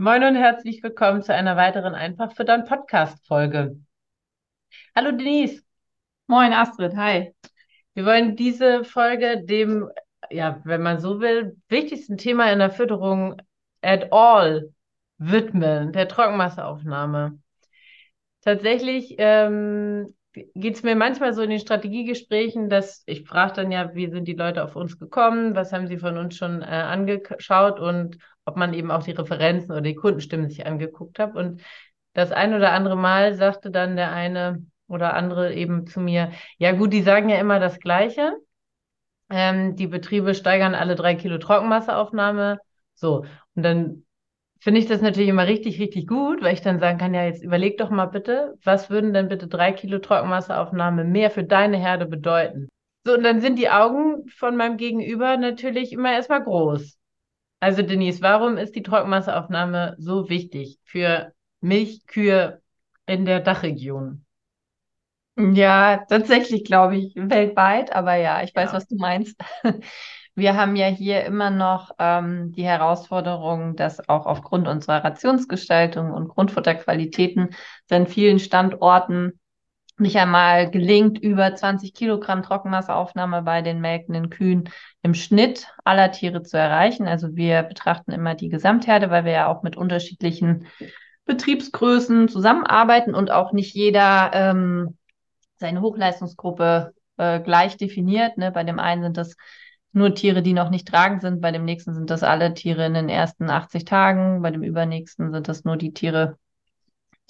Moin und herzlich willkommen zu einer weiteren Einfach für dein Podcast-Folge. Hallo Denise. Moin Astrid, hi. Wir wollen diese Folge dem, ja, wenn man so will, wichtigsten Thema in der Fütterung at all widmen, der Trockenmasseaufnahme. Tatsächlich ähm, geht es mir manchmal so in den Strategiegesprächen, dass ich frage dann ja, wie sind die Leute auf uns gekommen, was haben sie von uns schon äh, angeschaut und ob man eben auch die Referenzen oder die Kundenstimmen sich angeguckt hat. Und das ein oder andere Mal sagte dann der eine oder andere eben zu mir, ja gut, die sagen ja immer das Gleiche. Ähm, die Betriebe steigern alle drei Kilo Trockenmasseaufnahme. So, und dann finde ich das natürlich immer richtig, richtig gut, weil ich dann sagen kann, ja, jetzt überleg doch mal bitte, was würden denn bitte drei Kilo Trockenmasseaufnahme mehr für deine Herde bedeuten? So, und dann sind die Augen von meinem Gegenüber natürlich immer erstmal groß. Also Denise, warum ist die Trockenmasseaufnahme so wichtig für Milchkühe in der Dachregion? Ja, tatsächlich glaube ich weltweit, aber ja, ich weiß, ja. was du meinst. Wir haben ja hier immer noch ähm, die Herausforderung, dass auch aufgrund unserer Rationsgestaltung und Grundfutterqualitäten an vielen Standorten nicht einmal gelingt, über 20 Kilogramm Trockenmasseaufnahme bei den melkenden Kühen im Schnitt aller Tiere zu erreichen. Also wir betrachten immer die Gesamtherde, weil wir ja auch mit unterschiedlichen Betriebsgrößen zusammenarbeiten und auch nicht jeder ähm, seine Hochleistungsgruppe äh, gleich definiert. Ne? Bei dem einen sind das nur Tiere, die noch nicht tragend sind, bei dem nächsten sind das alle Tiere in den ersten 80 Tagen, bei dem übernächsten sind das nur die Tiere,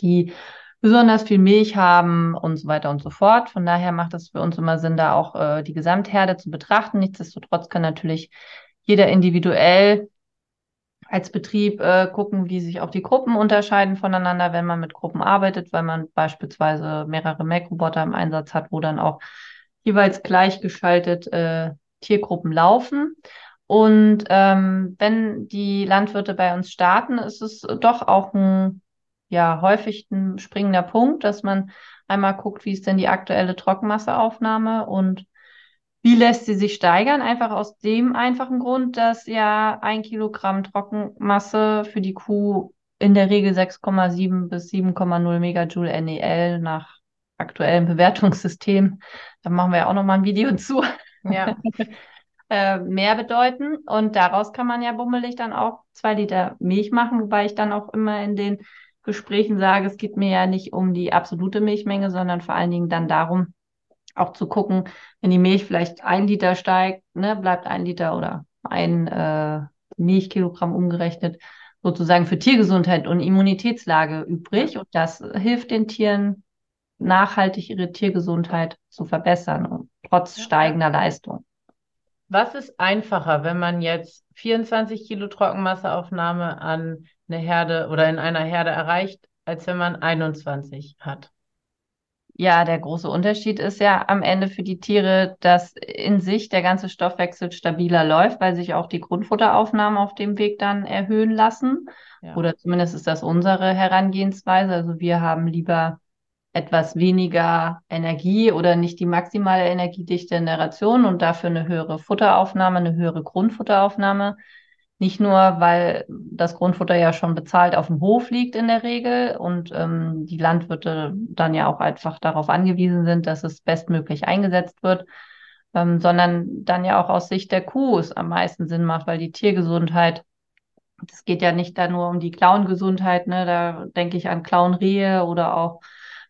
die besonders viel Milch haben und so weiter und so fort. Von daher macht es für uns immer Sinn, da auch äh, die Gesamtherde zu betrachten. Nichtsdestotrotz kann natürlich jeder individuell als Betrieb äh, gucken, wie sich auch die Gruppen unterscheiden voneinander, wenn man mit Gruppen arbeitet, weil man beispielsweise mehrere Melkroboter im Einsatz hat, wo dann auch jeweils gleichgeschaltet äh, Tiergruppen laufen. Und ähm, wenn die Landwirte bei uns starten, ist es doch auch ein ja häufig ein springender Punkt, dass man einmal guckt, wie ist denn die aktuelle Trockenmasseaufnahme und wie lässt sie sich steigern? Einfach aus dem einfachen Grund, dass ja ein Kilogramm Trockenmasse für die Kuh in der Regel 6,7 bis 7,0 Megajoule NEL nach aktuellem Bewertungssystem, da machen wir ja auch nochmal ein Video zu, ja. äh, mehr bedeuten. Und daraus kann man ja bummelig dann auch zwei Liter Milch machen, wobei ich dann auch immer in den Gesprächen sage, es geht mir ja nicht um die absolute Milchmenge, sondern vor allen Dingen dann darum, auch zu gucken, wenn die Milch vielleicht ein Liter steigt, ne, bleibt ein Liter oder ein äh, Milchkilogramm umgerechnet sozusagen für Tiergesundheit und Immunitätslage übrig. Und das hilft den Tieren nachhaltig ihre Tiergesundheit zu verbessern, trotz steigender Leistung. Was ist einfacher, wenn man jetzt 24 Kilo Trockenmasseaufnahme an eine Herde oder in einer Herde erreicht, als wenn man 21 hat? Ja, der große Unterschied ist ja am Ende für die Tiere, dass in sich der ganze Stoffwechsel stabiler läuft, weil sich auch die Grundfutteraufnahmen auf dem Weg dann erhöhen lassen. Ja. Oder zumindest ist das unsere Herangehensweise. Also wir haben lieber etwas weniger Energie oder nicht die maximale Energiedichte in der Ration und dafür eine höhere Futteraufnahme, eine höhere Grundfutteraufnahme. Nicht nur, weil das Grundfutter ja schon bezahlt auf dem Hof liegt in der Regel und ähm, die Landwirte dann ja auch einfach darauf angewiesen sind, dass es bestmöglich eingesetzt wird, ähm, sondern dann ja auch aus Sicht der Kuh es am meisten Sinn macht, weil die Tiergesundheit Es geht ja nicht da nur um die Klauengesundheit, ne? Da denke ich an Klauenrehe oder auch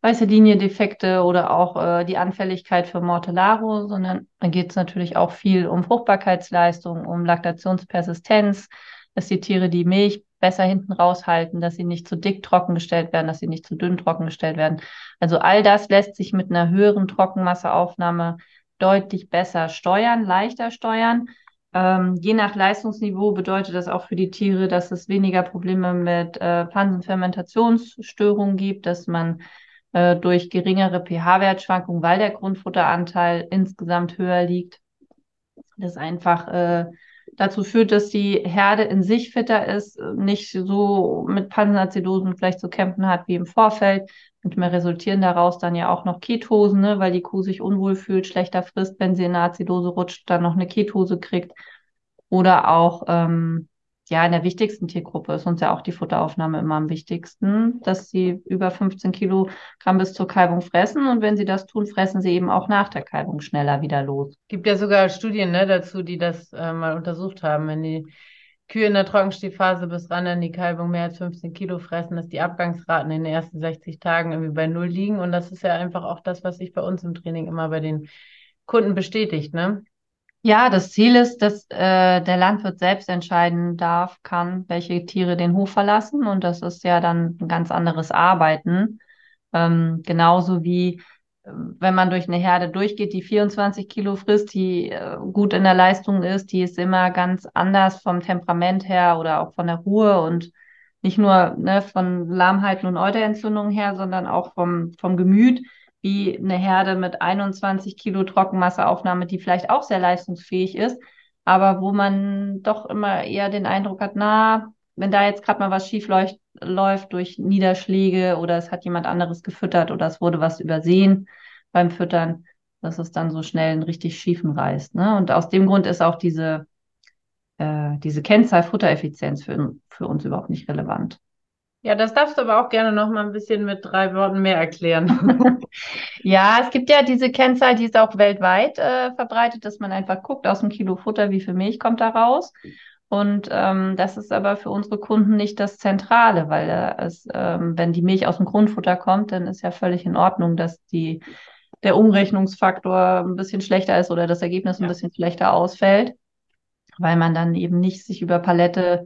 weiße Liniendefekte oder auch äh, die Anfälligkeit für Mortellaro, sondern da geht es natürlich auch viel um Fruchtbarkeitsleistung, um Laktationspersistenz, dass die Tiere die Milch besser hinten raushalten, dass sie nicht zu dick trockengestellt werden, dass sie nicht zu dünn trockengestellt werden. Also all das lässt sich mit einer höheren Trockenmasseaufnahme deutlich besser steuern, leichter steuern. Ähm, je nach Leistungsniveau bedeutet das auch für die Tiere, dass es weniger Probleme mit äh, Pansenfermentationsstörungen gibt, dass man äh, durch geringere pH-Wertschwankungen, weil der Grundfutteranteil insgesamt höher liegt, das einfach äh, dazu führt, dass die Herde in sich fitter ist, nicht so mit Pansenazidosen vielleicht zu kämpfen hat wie im Vorfeld. Und mir resultieren daraus dann ja auch noch Ketosen, ne, weil die Kuh sich unwohl fühlt, schlechter frisst, wenn sie in eine Azidose rutscht, dann noch eine Ketose kriegt. Oder auch ähm, ja, in der wichtigsten Tiergruppe ist uns ja auch die Futteraufnahme immer am wichtigsten, dass sie über 15 Kilogramm bis zur Kalbung fressen. Und wenn sie das tun, fressen sie eben auch nach der Kalbung schneller wieder los. Gibt ja sogar Studien ne, dazu, die das äh, mal untersucht haben. Wenn die Kühe in der Trockenstehphase bis ran an die Kalbung mehr als 15 Kilo fressen, dass die Abgangsraten in den ersten 60 Tagen irgendwie bei Null liegen. Und das ist ja einfach auch das, was sich bei uns im Training immer bei den Kunden bestätigt. Ne? Ja, das Ziel ist, dass äh, der Landwirt selbst entscheiden darf, kann, welche Tiere den Hof verlassen. Und das ist ja dann ein ganz anderes Arbeiten. Ähm, genauso wie äh, wenn man durch eine Herde durchgeht, die 24 Kilo frisst, die äh, gut in der Leistung ist, die ist immer ganz anders vom Temperament her oder auch von der Ruhe und nicht nur ne, von Lahmheiten und Euterentzündungen her, sondern auch vom, vom Gemüt wie eine Herde mit 21 Kilo Trockenmasseaufnahme, die vielleicht auch sehr leistungsfähig ist, aber wo man doch immer eher den Eindruck hat, na, wenn da jetzt gerade mal was schief läuft, durch Niederschläge oder es hat jemand anderes gefüttert oder es wurde was übersehen beim Füttern, dass es dann so schnell einen richtig schiefen reißt. Ne? Und aus dem Grund ist auch diese, äh, diese Kennzahl Futtereffizienz für, für uns überhaupt nicht relevant. Ja, das darfst du aber auch gerne noch mal ein bisschen mit drei Worten mehr erklären. ja, es gibt ja diese Kennzahl, die ist auch weltweit äh, verbreitet, dass man einfach guckt aus dem Kilo Futter, wie viel Milch kommt da raus. Und ähm, das ist aber für unsere Kunden nicht das Zentrale, weil äh, es, ähm, wenn die Milch aus dem Grundfutter kommt, dann ist ja völlig in Ordnung, dass die, der Umrechnungsfaktor ein bisschen schlechter ist oder das Ergebnis ja. ein bisschen schlechter ausfällt, weil man dann eben nicht sich über Palette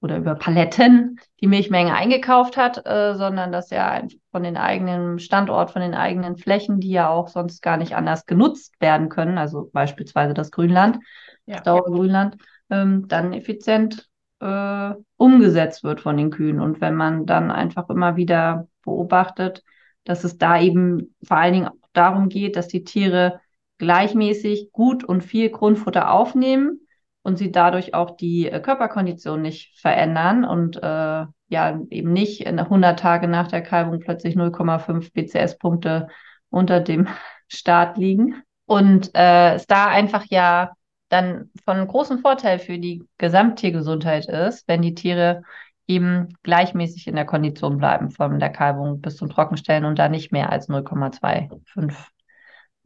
oder über Paletten die Milchmenge eingekauft hat, äh, sondern dass er von den eigenen Standort, von den eigenen Flächen, die ja auch sonst gar nicht anders genutzt werden können, also beispielsweise das Grünland, ja. das Dauergrünland, ähm, dann effizient äh, umgesetzt wird von den Kühen. Und wenn man dann einfach immer wieder beobachtet, dass es da eben vor allen Dingen darum geht, dass die Tiere gleichmäßig gut und viel Grundfutter aufnehmen, und sie dadurch auch die äh, Körperkondition nicht verändern und äh, ja eben nicht in 100 Tage nach der Kalbung plötzlich 0,5 BCS-Punkte unter dem Start liegen. Und äh, es da einfach ja dann von großem Vorteil für die Gesamttiergesundheit ist, wenn die Tiere eben gleichmäßig in der Kondition bleiben, von der Kalbung bis zum Trockenstellen und da nicht mehr als 0,25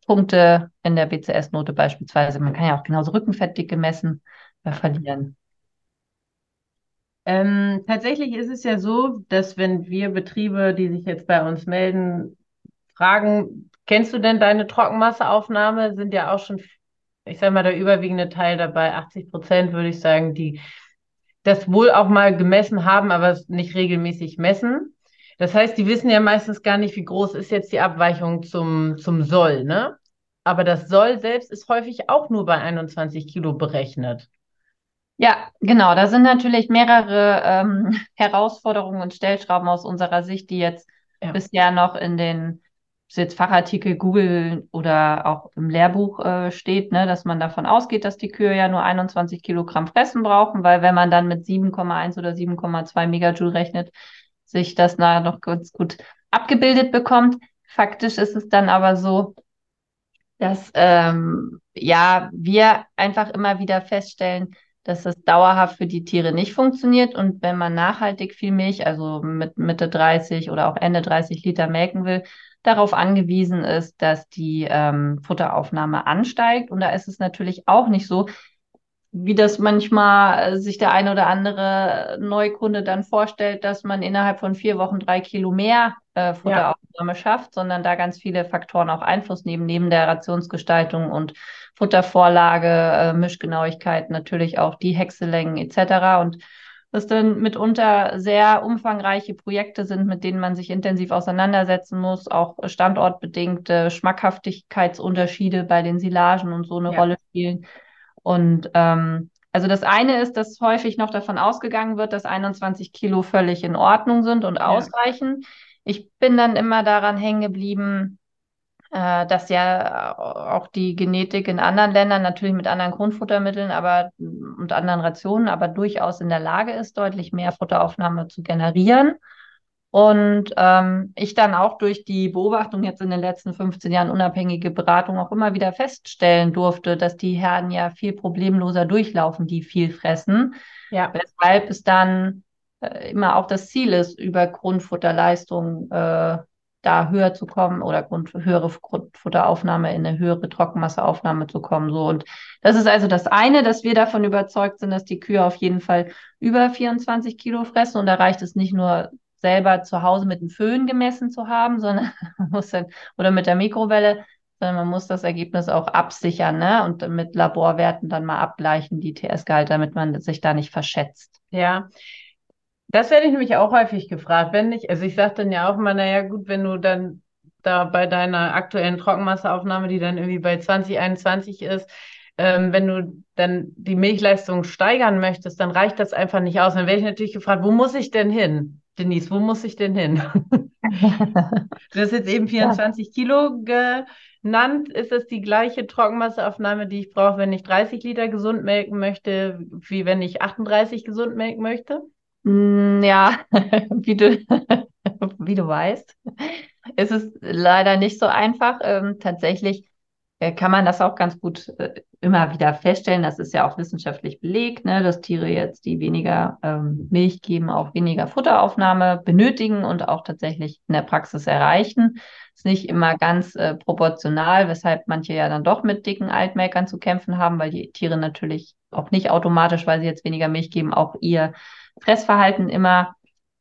Punkte in der BCS-Note beispielsweise. Man kann ja auch genauso Rückenfettdicke messen, äh, verlieren. Ähm, tatsächlich ist es ja so, dass wenn wir Betriebe, die sich jetzt bei uns melden, fragen, kennst du denn deine Trockenmasseaufnahme, sind ja auch schon, ich sage mal, der überwiegende Teil dabei, 80 Prozent würde ich sagen, die das wohl auch mal gemessen haben, aber nicht regelmäßig messen. Das heißt, die wissen ja meistens gar nicht, wie groß ist jetzt die Abweichung zum, zum Soll, ne? Aber das Soll selbst ist häufig auch nur bei 21 Kilo berechnet. Ja, genau. Da sind natürlich mehrere ähm, Herausforderungen und Stellschrauben aus unserer Sicht, die jetzt ja. bisher noch in den jetzt Fachartikel Google oder auch im Lehrbuch äh, steht, ne, dass man davon ausgeht, dass die Kühe ja nur 21 Kilogramm fressen brauchen, weil wenn man dann mit 7,1 oder 7,2 Megajoule rechnet, sich das nachher noch ganz gut abgebildet bekommt. Faktisch ist es dann aber so, dass ähm, ja wir einfach immer wieder feststellen, dass es dauerhaft für die Tiere nicht funktioniert und wenn man nachhaltig viel Milch, also mit Mitte 30 oder auch Ende 30 Liter melken will, darauf angewiesen ist, dass die ähm, Futteraufnahme ansteigt und da ist es natürlich auch nicht so, wie das manchmal sich der eine oder andere Neukunde dann vorstellt, dass man innerhalb von vier Wochen drei Kilo mehr äh, Futteraufnahme ja. schafft, sondern da ganz viele Faktoren auch Einfluss nehmen, neben der Rationsgestaltung und Futtervorlage, äh, Mischgenauigkeit, natürlich auch die Hexelängen etc. Und das dann mitunter sehr umfangreiche Projekte sind, mit denen man sich intensiv auseinandersetzen muss, auch standortbedingte Schmackhaftigkeitsunterschiede bei den Silagen und so eine ja. Rolle spielen. Und ähm, also das eine ist, dass häufig noch davon ausgegangen wird, dass 21 Kilo völlig in Ordnung sind und ja. ausreichen. Ich bin dann immer daran hängen geblieben, äh, dass ja auch die Genetik in anderen Ländern natürlich mit anderen Grundfuttermitteln aber, und anderen Rationen, aber durchaus in der Lage ist, deutlich mehr Futteraufnahme zu generieren. Und ähm, ich dann auch durch die Beobachtung jetzt in den letzten 15 Jahren unabhängige Beratung auch immer wieder feststellen durfte, dass die Herden ja viel problemloser durchlaufen, die viel fressen. Ja. Weshalb es dann äh, immer auch das Ziel ist, über Grundfutterleistung äh, da höher zu kommen oder Grund, höhere Grundfutteraufnahme in eine höhere Trockenmasseaufnahme zu kommen. So und das ist also das eine, dass wir davon überzeugt sind, dass die Kühe auf jeden Fall über 24 Kilo fressen und da reicht es nicht nur selber zu Hause mit dem Föhn gemessen zu haben, sondern man muss dann, oder mit der Mikrowelle, sondern man muss das Ergebnis auch absichern ne? und mit Laborwerten dann mal abgleichen, die TS-Gehalt, damit man sich da nicht verschätzt. Ja, das werde ich nämlich auch häufig gefragt, wenn ich, also ich sage dann ja auch mal, naja gut, wenn du dann da bei deiner aktuellen Trockenmasseaufnahme, die dann irgendwie bei 2021 ist, ähm, wenn du dann die Milchleistung steigern möchtest, dann reicht das einfach nicht aus. Dann werde ich natürlich gefragt, wo muss ich denn hin? Denise, wo muss ich denn hin? du hast jetzt eben 24 ja. Kilo genannt. Ist das die gleiche Trockenmasseaufnahme, die ich brauche, wenn ich 30 Liter gesund melken möchte, wie wenn ich 38 gesund melken möchte? Mm, ja, wie du, wie du weißt, ist es leider nicht so einfach. Ähm, tatsächlich kann man das auch ganz gut äh, immer wieder feststellen. Das ist ja auch wissenschaftlich belegt, ne, dass Tiere jetzt, die weniger ähm, Milch geben, auch weniger Futteraufnahme benötigen und auch tatsächlich in der Praxis erreichen. Ist nicht immer ganz äh, proportional, weshalb manche ja dann doch mit dicken Altmelkern zu kämpfen haben, weil die Tiere natürlich auch nicht automatisch, weil sie jetzt weniger Milch geben, auch ihr Fressverhalten immer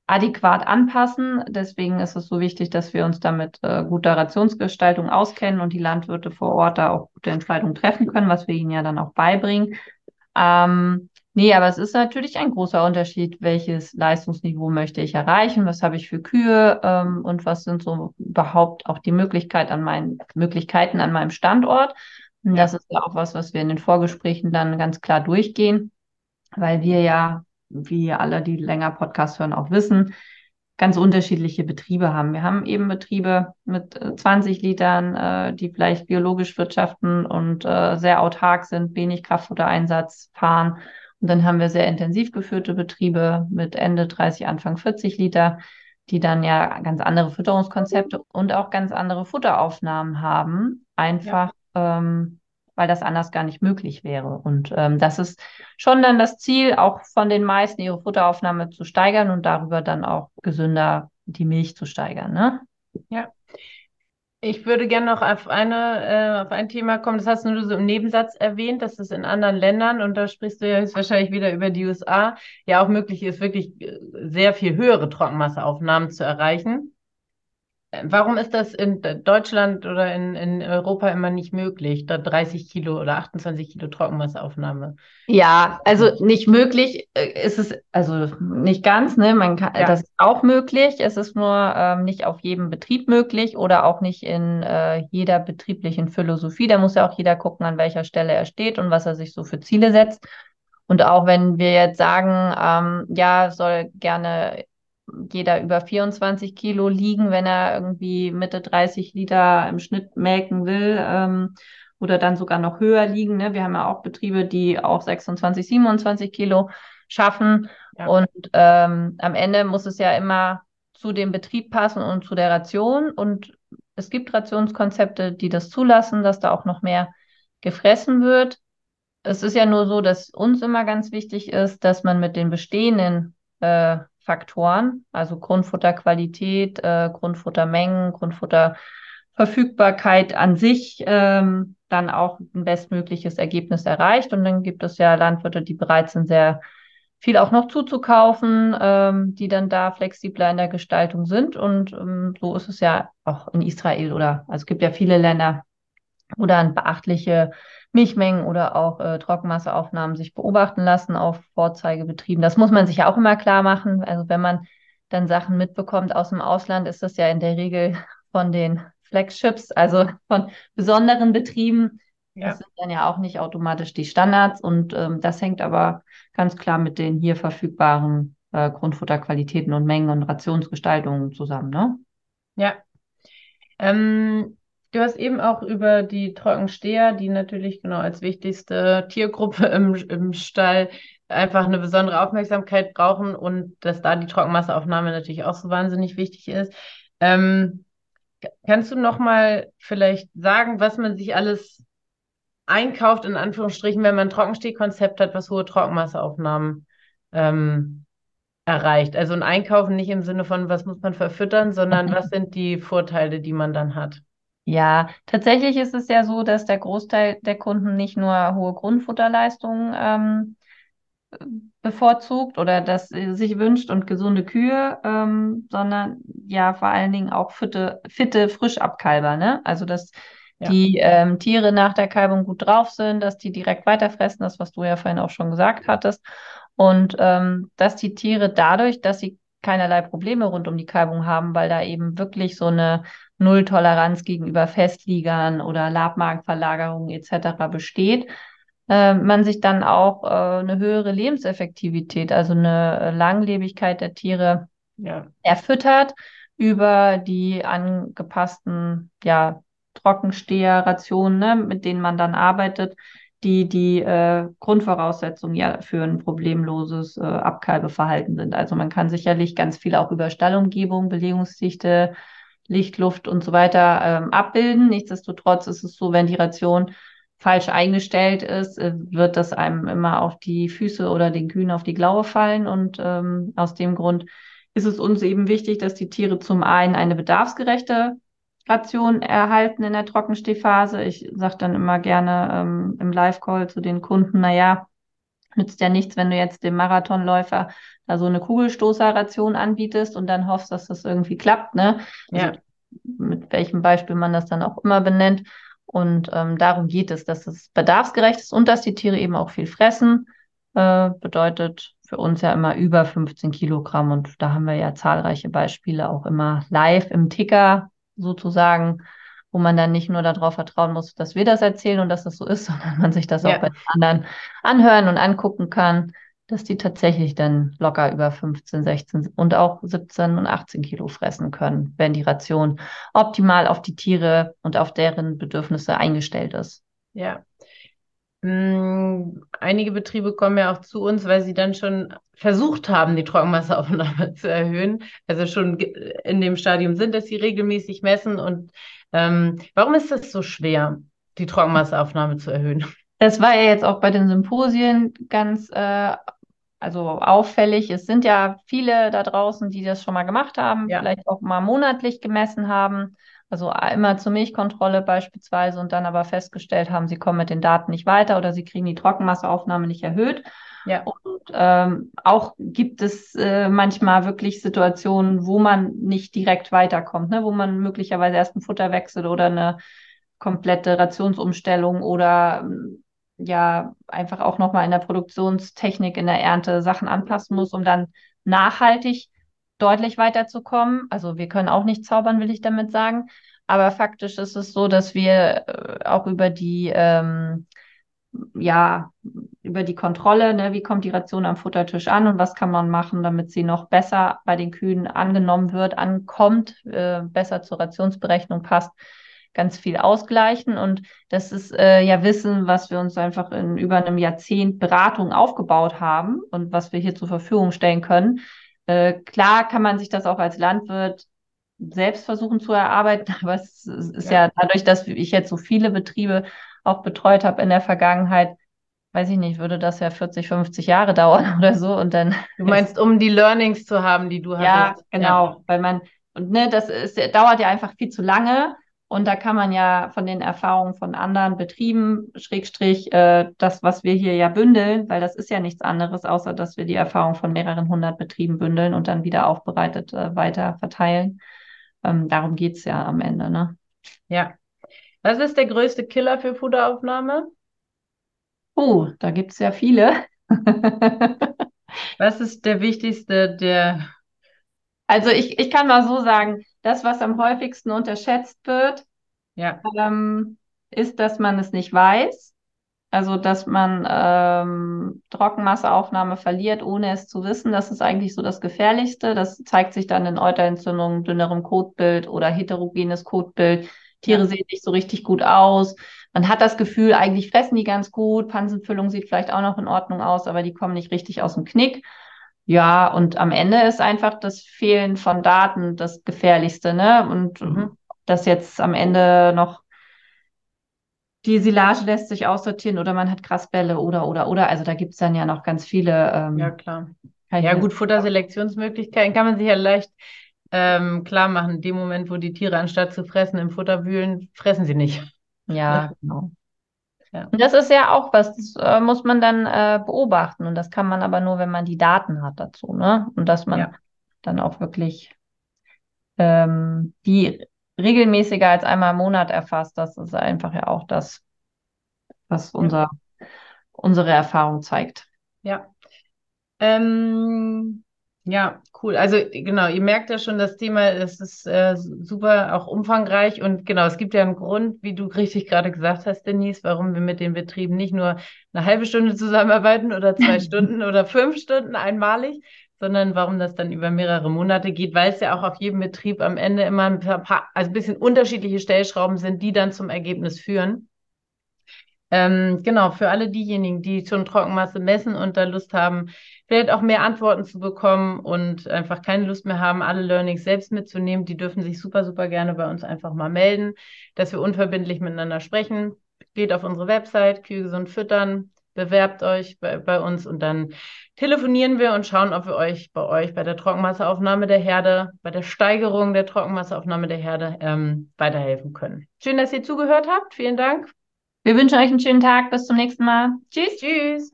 adäquat anpassen. Deswegen ist es so wichtig, dass wir uns damit äh, guter Rationsgestaltung auskennen und die Landwirte vor Ort da auch gute Entscheidungen treffen können, was wir ihnen ja dann auch beibringen. Ähm, nee, aber es ist natürlich ein großer Unterschied, welches Leistungsniveau möchte ich erreichen, was habe ich für Kühe ähm, und was sind so überhaupt auch die Möglichkeit an meinen, Möglichkeiten an meinem Standort. Und das ist ja auch was, was wir in den Vorgesprächen dann ganz klar durchgehen, weil wir ja wie alle, die länger Podcast hören, auch wissen, ganz unterschiedliche Betriebe haben. Wir haben eben Betriebe mit 20 äh, Litern, äh, die vielleicht biologisch wirtschaften und äh, sehr autark sind, wenig Kraftfuttereinsatz fahren. Und dann haben wir sehr intensiv geführte Betriebe mit Ende 30, Anfang 40 Liter, die dann ja ganz andere Fütterungskonzepte und auch ganz andere Futteraufnahmen haben. Einfach ja. ähm, weil das anders gar nicht möglich wäre. Und ähm, das ist schon dann das Ziel, auch von den meisten ihre Futteraufnahme zu steigern und darüber dann auch gesünder die Milch zu steigern. Ne? Ja. Ich würde gerne noch auf, eine, äh, auf ein Thema kommen, das hast du nur so im Nebensatz erwähnt, dass es in anderen Ländern, und da sprichst du ja jetzt wahrscheinlich wieder über die USA, ja auch möglich ist, wirklich äh, sehr viel höhere Trockenmasseaufnahmen zu erreichen. Warum ist das in Deutschland oder in, in Europa immer nicht möglich, da 30 Kilo oder 28 Kilo Trockenmasseaufnahme? Ja, also nicht möglich äh, ist es, also nicht ganz, ne? Man kann, ja. das ist auch möglich. Es ist nur ähm, nicht auf jedem Betrieb möglich oder auch nicht in äh, jeder betrieblichen Philosophie. Da muss ja auch jeder gucken, an welcher Stelle er steht und was er sich so für Ziele setzt. Und auch wenn wir jetzt sagen, ähm, ja, soll gerne jeder über 24 Kilo liegen, wenn er irgendwie Mitte 30 Liter im Schnitt melken will ähm, oder dann sogar noch höher liegen. Ne? Wir haben ja auch Betriebe, die auch 26, 27 Kilo schaffen. Ja. Und ähm, am Ende muss es ja immer zu dem Betrieb passen und zu der Ration. Und es gibt Rationskonzepte, die das zulassen, dass da auch noch mehr gefressen wird. Es ist ja nur so, dass uns immer ganz wichtig ist, dass man mit den bestehenden äh, Faktoren, also Grundfutterqualität, äh, Grundfuttermengen, Grundfutterverfügbarkeit an sich, ähm, dann auch ein bestmögliches Ergebnis erreicht. Und dann gibt es ja Landwirte, die bereit sind, sehr viel auch noch zuzukaufen, ähm, die dann da flexibler in der Gestaltung sind. Und ähm, so ist es ja auch in Israel oder also es gibt ja viele Länder, wo dann beachtliche Milchmengen oder auch äh, Trockenmasseaufnahmen sich beobachten lassen auf Vorzeigebetrieben. Das muss man sich ja auch immer klar machen. Also wenn man dann Sachen mitbekommt aus dem Ausland, ist das ja in der Regel von den Flagships, also von besonderen Betrieben. Ja. Das sind dann ja auch nicht automatisch die Standards und ähm, das hängt aber ganz klar mit den hier verfügbaren äh, Grundfutterqualitäten und Mengen und Rationsgestaltungen zusammen, ne? Ja. Ähm, du hast eben auch über die Trockensteher, die natürlich genau als wichtigste Tiergruppe im, im Stall einfach eine besondere Aufmerksamkeit brauchen und dass da die Trockenmasseaufnahme natürlich auch so wahnsinnig wichtig ist. Ähm, kannst du noch mal vielleicht sagen, was man sich alles einkauft, in Anführungsstrichen, wenn man ein Trockenstehkonzept hat, was hohe Trockenmasseaufnahmen ähm, erreicht? Also ein Einkaufen nicht im Sinne von, was muss man verfüttern, sondern was sind die Vorteile, die man dann hat? Ja, tatsächlich ist es ja so, dass der Großteil der Kunden nicht nur hohe Grundfutterleistungen ähm, bevorzugt oder das sich wünscht und gesunde Kühe, ähm, sondern ja vor allen Dingen auch fitte, fitte Frischabkalber. Ne? Also dass ja. die ähm, Tiere nach der Kalbung gut drauf sind, dass die direkt weiterfressen, das was du ja vorhin auch schon gesagt hattest. Und ähm, dass die Tiere dadurch, dass sie keinerlei Probleme rund um die Kalbung haben, weil da eben wirklich so eine Nulltoleranz gegenüber Festliegern oder Labmagenverlagerungen etc. besteht, äh, man sich dann auch äh, eine höhere Lebenseffektivität, also eine Langlebigkeit der Tiere ja. erfüttert über die angepassten ja, Trockensteherrationen, ne, mit denen man dann arbeitet, die die äh, Grundvoraussetzungen ja für ein problemloses äh, Abkalbeverhalten sind. Also man kann sicherlich ganz viel auch über Stallumgebung, Belegungsdichte, Licht, Luft und so weiter ähm, abbilden. Nichtsdestotrotz ist es so, wenn die Ration falsch eingestellt ist, äh, wird das einem immer auf die Füße oder den Kühen auf die Klaue fallen. Und ähm, aus dem Grund ist es uns eben wichtig, dass die Tiere zum einen eine bedarfsgerechte Ration erhalten in der Trockenstehphase. Ich sage dann immer gerne ähm, im Live-Call zu den Kunden, naja, nützt ja nichts, wenn du jetzt dem Marathonläufer da so eine Kugelstoßerration anbietest und dann hoffst, dass das irgendwie klappt, ne? Also ja. Mit welchem Beispiel man das dann auch immer benennt. Und ähm, darum geht es, dass es bedarfsgerecht ist und dass die Tiere eben auch viel fressen. Äh, bedeutet für uns ja immer über 15 Kilogramm. Und da haben wir ja zahlreiche Beispiele auch immer live im Ticker sozusagen, wo man dann nicht nur darauf vertrauen muss, dass wir das erzählen und dass das so ist, sondern man sich das ja. auch bei den anderen anhören und angucken kann dass die tatsächlich dann locker über 15, 16 und auch 17 und 18 Kilo fressen können, wenn die Ration optimal auf die Tiere und auf deren Bedürfnisse eingestellt ist. Ja. Hm, einige Betriebe kommen ja auch zu uns, weil sie dann schon versucht haben, die Trockenmasseaufnahme zu erhöhen. Also schon in dem Stadium sind, dass sie regelmäßig messen. Und ähm, warum ist es so schwer, die Trockenmasseaufnahme zu erhöhen? Das war ja jetzt auch bei den Symposien ganz äh, also auffällig. Es sind ja viele da draußen, die das schon mal gemacht haben, ja. vielleicht auch mal monatlich gemessen haben. Also immer zur Milchkontrolle beispielsweise und dann aber festgestellt haben, sie kommen mit den Daten nicht weiter oder sie kriegen die Trockenmasseaufnahme nicht erhöht. Ja. Und ähm, auch gibt es äh, manchmal wirklich Situationen, wo man nicht direkt weiterkommt, ne? wo man möglicherweise erst ein Futterwechsel oder eine komplette Rationsumstellung oder ja einfach auch nochmal in der Produktionstechnik, in der Ernte Sachen anpassen muss, um dann nachhaltig deutlich weiterzukommen. Also wir können auch nicht zaubern, will ich damit sagen. Aber faktisch ist es so, dass wir äh, auch über die ähm, ja, über die Kontrolle, ne, wie kommt die Ration am Futtertisch an und was kann man machen, damit sie noch besser bei den Kühen angenommen wird, ankommt, äh, besser zur Rationsberechnung passt, ganz viel ausgleichen. Und das ist äh, ja Wissen, was wir uns einfach in über einem Jahrzehnt Beratung aufgebaut haben und was wir hier zur Verfügung stellen können. Äh, klar kann man sich das auch als Landwirt selbst versuchen zu erarbeiten, aber es ist ja. ja dadurch, dass ich jetzt so viele Betriebe auch betreut habe in der Vergangenheit, weiß ich nicht, würde das ja 40, 50 Jahre dauern oder so und dann. Du meinst, um die Learnings zu haben, die du hast. Ja, genau, ja. weil man, und ne, das ist, dauert ja einfach viel zu lange Und da kann man ja von den Erfahrungen von anderen Betrieben, Schrägstrich, äh, das, was wir hier ja bündeln, weil das ist ja nichts anderes, außer dass wir die Erfahrung von mehreren hundert Betrieben bündeln und dann wieder aufbereitet äh, weiter verteilen. Ähm, darum geht es ja am Ende, ne? Ja. Was ist der größte Killer für Futteraufnahme? Oh, da gibt es ja viele. Was ist der wichtigste, der. Also ich, ich kann mal so sagen, das, was am häufigsten unterschätzt wird, Ja. ähm, ist, dass man es nicht weiß. Also, dass man ähm, Trockenmasseaufnahme verliert, ohne es zu wissen. Das ist eigentlich so das Gefährlichste. Das zeigt sich dann in Euterentzündungen, dünnerem Kotbild oder heterogenes Kotbild. Tiere Ja. sehen nicht so richtig gut aus. Man hat das Gefühl, eigentlich fressen die ganz gut. Pansenfüllung sieht vielleicht auch noch in Ordnung aus, aber die kommen nicht richtig aus dem Knick. Ja, und am Ende ist einfach das Fehlen von Daten das Gefährlichste, ne? Und Mhm. das jetzt am Ende noch die Silage lässt sich aussortieren oder man hat Grasbälle oder, oder, oder. Also da gibt es dann ja noch ganz viele. Ähm, Ja, klar. Ja, gut, Futterselektionsmöglichkeiten kann man sich ja leicht ähm, klar machen. In dem Moment, wo die Tiere anstatt zu fressen im Futter wühlen, fressen sie nicht. Ja, genau. Ja. Und das ist ja auch was, das äh, muss man dann äh, beobachten. Und das kann man aber nur, wenn man die Daten hat dazu, ne? Und dass man Ja. dann auch wirklich ähm, die regelmäßiger als einmal im Monat erfasst. Das ist einfach ja auch das, was unser, unsere Erfahrung zeigt. Ja. Ähm, ja, cool. Also genau, ihr merkt ja schon, das Thema es ist äh, super auch umfangreich und genau, es gibt ja einen Grund, wie du richtig gerade gesagt hast, Denise, warum wir mit den Betrieben nicht nur eine halbe Stunde zusammenarbeiten oder zwei Stunden oder fünf Stunden einmalig, sondern warum das dann über mehrere Monate geht, weil es ja auch auf jedem Betrieb am Ende immer ein paar, also ein bisschen unterschiedliche Stellschrauben sind, die dann zum Ergebnis führen. Ähm, genau, für alle diejenigen, die schon Trockenmasse messen und da Lust haben, vielleicht auch mehr Antworten zu bekommen und einfach keine Lust mehr haben, alle Learnings selbst mitzunehmen, die dürfen sich super, super gerne bei uns einfach mal melden, dass wir unverbindlich miteinander sprechen. Geht auf unsere Website, Kühe gesund füttern, bewerbt euch bei, bei uns und dann telefonieren wir und schauen, ob wir euch bei euch bei der Trockenmasseaufnahme der Herde, bei der Steigerung der Trockenmasseaufnahme der Herde ähm, weiterhelfen können. Schön, dass ihr zugehört habt. Vielen Dank. Wir wünschen euch einen schönen Tag. Bis zum nächsten Mal. Tschüss. Tschüss.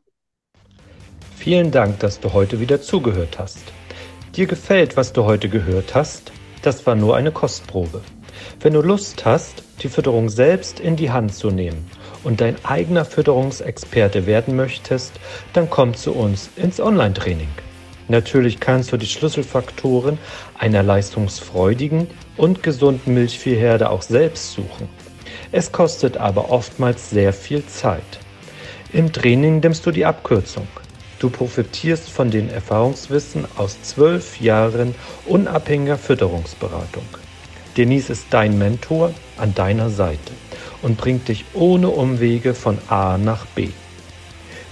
Vielen Dank, dass du heute wieder zugehört hast. Dir gefällt, was du heute gehört hast? Das war nur eine Kostprobe. Wenn du Lust hast, die Fütterung selbst in die Hand zu nehmen und dein eigener Fütterungsexperte werden möchtest, dann komm zu uns ins Online-Training. Natürlich kannst du die Schlüsselfaktoren einer leistungsfreudigen und gesunden Milchviehherde auch selbst suchen. Es kostet aber oftmals sehr viel Zeit. Im Training nimmst du die Abkürzung. Du profitierst von den Erfahrungswissen aus zwölf Jahren unabhängiger Fütterungsberatung. Denise ist dein Mentor an deiner Seite und bringt dich ohne Umwege von A nach B.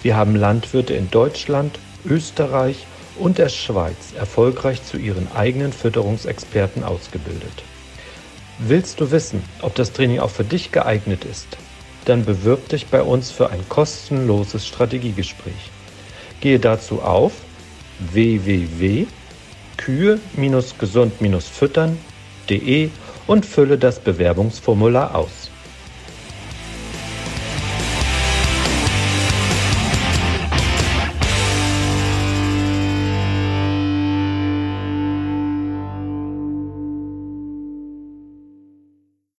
Wir haben Landwirte in Deutschland, Österreich und der Schweiz erfolgreich zu ihren eigenen Fütterungsexperten ausgebildet. Willst du wissen, ob das Training auch für dich geeignet ist? Dann bewirb dich bei uns für ein kostenloses Strategiegespräch. Gehe dazu auf www.kühe-gesund-füttern.de und fülle das Bewerbungsformular aus.